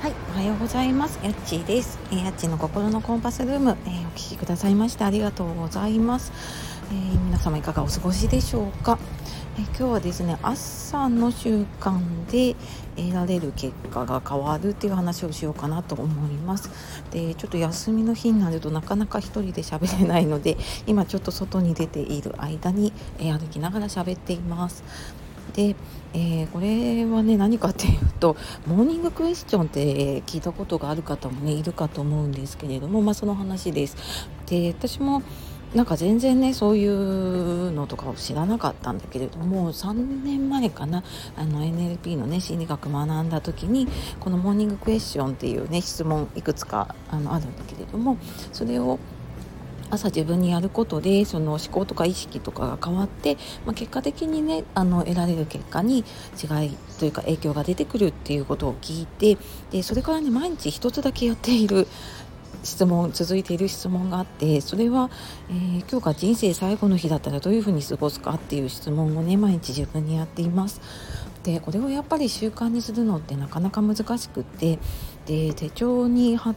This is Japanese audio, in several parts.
はい、おはようございます。やっちーです。えーやっちーの心のコンパスルーム、えーお聞きくださいましてありがとうございます、えー皆様いかがお過ごしでしょうか、え今日はですね朝の習慣で得られる結果が変わるっていう話をしようかなと思います。でちょっと休みの日になるとなかなか一人で喋れないので今ちょっと外に出ている間に、え歩きながら喋っています。で、えーこれはね何かっていうとモーニングクエスチョンって聞いたことがある方もねいるかと思うんですけれどもまあその話です。で私もなんか全然ねそういうのとかを知らなかったんだけれども3年前かなあの NLP のね心理学学んだ時にこのモーニングクエスチョンっていうね質問いくつかあのあるんだけれどもそれを朝自分にやることでその思考とか意識とかが変わって、まあ、結果的にねあの得られる結果に違いというか影響が出てくるっていうことを聞いてでそれからね毎日一つだけやっている質問続いている質問があってそれは、えー今日が人生最後の日だったらどういうふうに過ごすかっていう質問をね毎日自分にやっています。でこれをやっぱり習慣にするのってなかなか難しくってで手帳に貼っ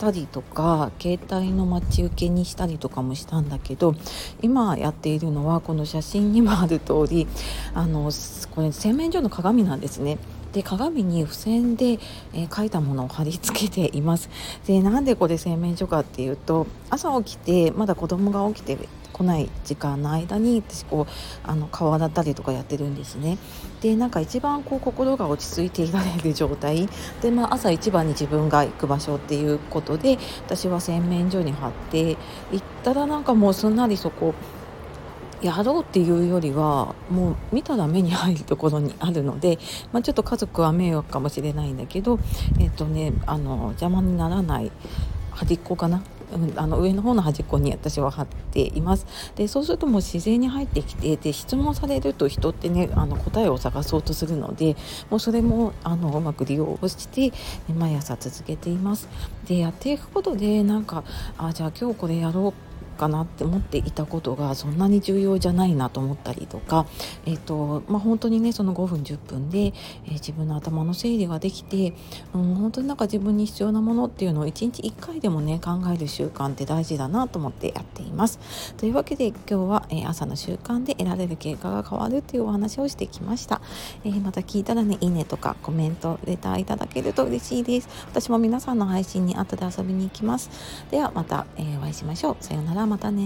したりとか携帯の待ち受けにしたりとかもしたんだけど今やっているのはこの写真にもある通りあのこれ洗面所の鏡なんですね。で鏡に付箋で、えー書いたものを貼り付けています。でなんでこれ洗面所かっていうと朝起きてまだ子供が起きてこない時間の間に私こうあの顔洗ったりとかやってるんですね。でなんか一番こう心が落ち着いていられる状態。で、まあ、朝一番に自分が行く場所っていうことで私は洗面所に貼って行ったらなんかもうすんなりそこやろうっていうよりはもう見たら目に入るところにあるので、まあ、ちょっと家族は迷惑かもしれないんだけど、えっとね、あの邪魔にならない端っこかな、うん、あの上の方の端っこに私は貼っています。でそうするともう自然に入ってきてで質問されると人ってねあの答えを探そうとするのでもうそれもあのうまく利用をして毎朝続けています。でやっていくことでなんかあじゃあ今日これやろうかなって思っていたことがそんなに重要じゃないなと思ったりとか、えーとまあ、本当にねその5分10分で、えー自分の頭の整理ができて、うん、本当になんか自分に必要なものっていうのを1日1回でもね考える習慣って大事だなと思ってやっています。というわけで今日は、えー朝の習慣で得られる結果が変わるっていうお話をしてきました。えーまた聞いたらねいいねとかコメントレターいただけると嬉しいです。私も皆さんの配信に後で遊びに行きます。ではまた、えお会いしましょう。さようならまたね